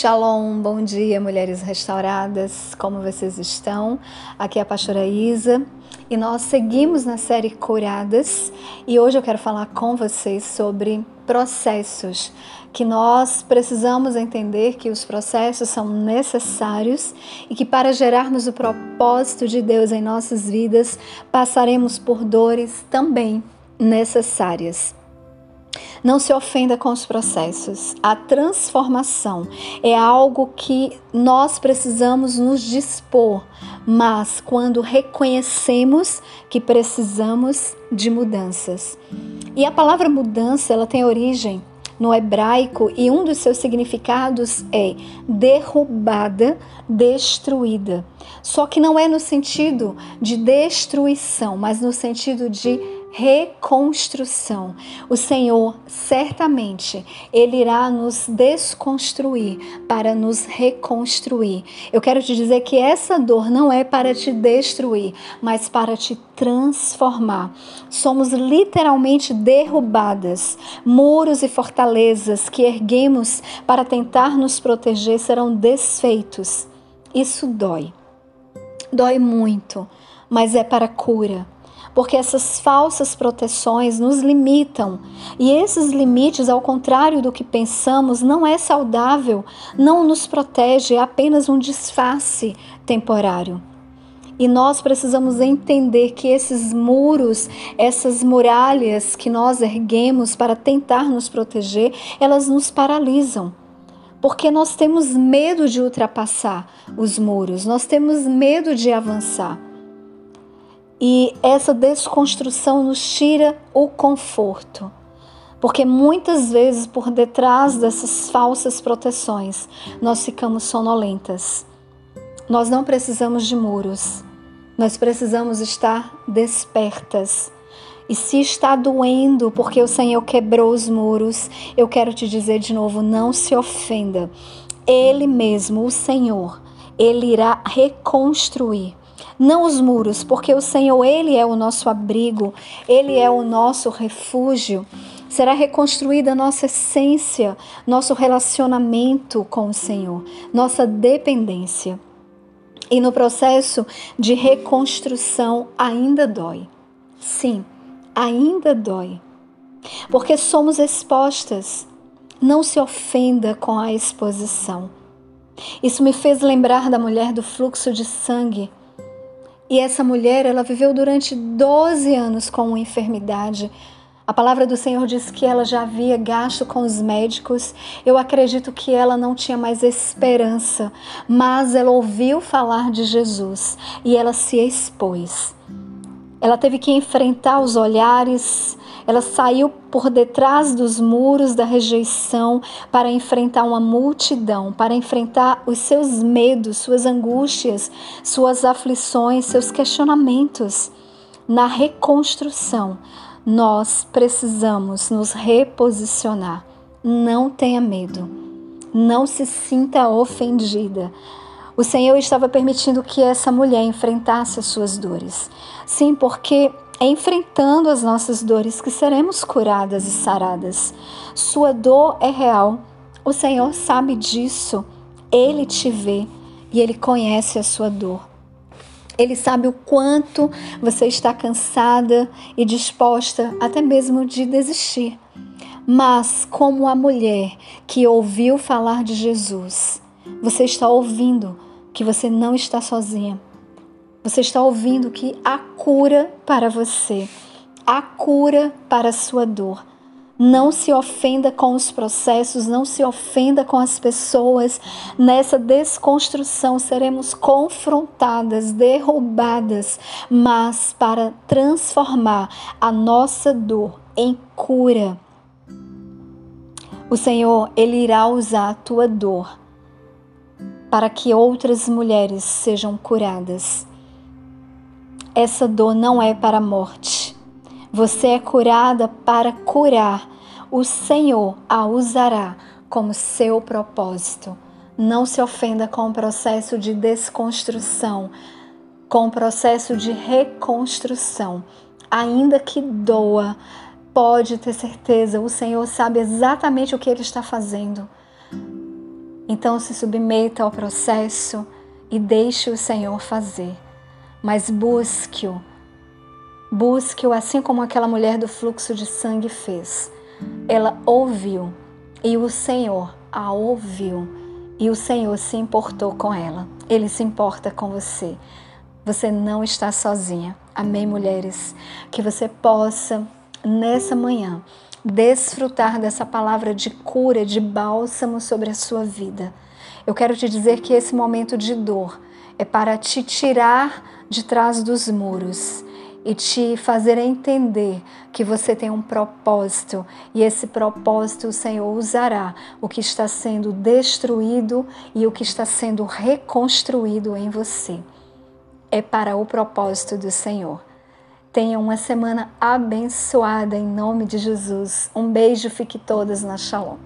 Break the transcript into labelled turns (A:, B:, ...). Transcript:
A: Shalom, bom dia, mulheres restauradas, como vocês estão? Aqui é a pastora Isa e nós seguimos na série Curadas e hoje eu quero falar com vocês sobre processos que nós precisamos entender que os processos são necessários e que para gerarmos o propósito de Deus em nossas vidas passaremos por dores também necessárias. Não se ofenda com os processos. A transformação é algo que nós precisamos nos dispor, mas quando reconhecemos que precisamos de mudanças. E a palavra mudança, ela tem origem no hebraico e um dos seus significados é derrubada, destruída. Só que não é no sentido de destruição, mas no sentido de reconstrução. O Senhor certamente ele irá nos desconstruir para nos reconstruir. Eu quero te dizer que essa dor não é para te destruir, mas para te transformar. Somos literalmente derrubadas. Muros e fortalezas que erguemos para tentar nos proteger serão desfeitos. Isso dói. Dói muito, mas é para cura porque essas falsas proteções nos limitam. E esses limites, ao contrário do que pensamos, não é saudável, não nos protege, é apenas um disfarce temporário. E nós precisamos entender que esses muros, essas muralhas que nós erguemos para tentar nos proteger, elas nos paralisam. Porque nós temos medo de ultrapassar os muros, nós temos medo de avançar. E essa desconstrução nos tira o conforto. Porque muitas vezes por detrás dessas falsas proteções nós ficamos sonolentas. Nós não precisamos de muros. Nós precisamos estar despertas. E se está doendo porque o Senhor quebrou os muros, eu quero te dizer de novo: não se ofenda. Ele mesmo, o Senhor, ele irá reconstruir não os muros, porque o Senhor, Ele é o nosso abrigo, Ele é o nosso refúgio. Será reconstruída nossa essência, nosso relacionamento com o Senhor, nossa dependência. E no processo de reconstrução ainda dói. Sim, ainda dói. Porque somos expostas. Não se ofenda com a exposição. Isso me fez lembrar da mulher do fluxo de sangue e essa mulher, ela viveu durante 12 anos com uma enfermidade. A palavra do Senhor diz que ela já havia gasto com os médicos. Eu acredito que ela não tinha mais esperança, mas ela ouviu falar de Jesus e ela se expôs. Ela teve que enfrentar os olhares, ela saiu por detrás dos muros da rejeição para enfrentar uma multidão, para enfrentar os seus medos, suas angústias, suas aflições, seus questionamentos. Na reconstrução, nós precisamos nos reposicionar. Não tenha medo. Não se sinta ofendida. O Senhor estava permitindo que essa mulher enfrentasse as suas dores. Sim, porque é enfrentando as nossas dores que seremos curadas e saradas. Sua dor é real. O Senhor sabe disso. Ele te vê e ele conhece a sua dor. Ele sabe o quanto você está cansada e disposta até mesmo de desistir. Mas, como a mulher que ouviu falar de Jesus, você está ouvindo que você não está sozinha você está ouvindo que há cura para você, há cura para a sua dor. Não se ofenda com os processos, não se ofenda com as pessoas. Nessa desconstrução seremos confrontadas, derrubadas, mas para transformar a nossa dor em cura. O Senhor, Ele irá usar a tua dor para que outras mulheres sejam curadas. Essa dor não é para a morte. Você é curada para curar. O Senhor a usará como seu propósito. Não se ofenda com o processo de desconstrução, com o processo de reconstrução. Ainda que doa, pode ter certeza, o Senhor sabe exatamente o que Ele está fazendo. Então se submeta ao processo e deixe o Senhor fazer. Mas busque-o. Busque-o assim como aquela mulher do fluxo de sangue fez. Ela ouviu e o Senhor a ouviu e o Senhor se importou com ela. Ele se importa com você. Você não está sozinha. Amém, mulheres? Que você possa, nessa manhã, desfrutar dessa palavra de cura, de bálsamo sobre a sua vida. Eu quero te dizer que esse momento de dor é para te tirar de trás dos muros e te fazer entender que você tem um propósito e esse propósito o Senhor usará o que está sendo destruído e o que está sendo reconstruído em você. É para o propósito do Senhor. Tenha uma semana abençoada em nome de Jesus. Um beijo, fique todas na Shalom.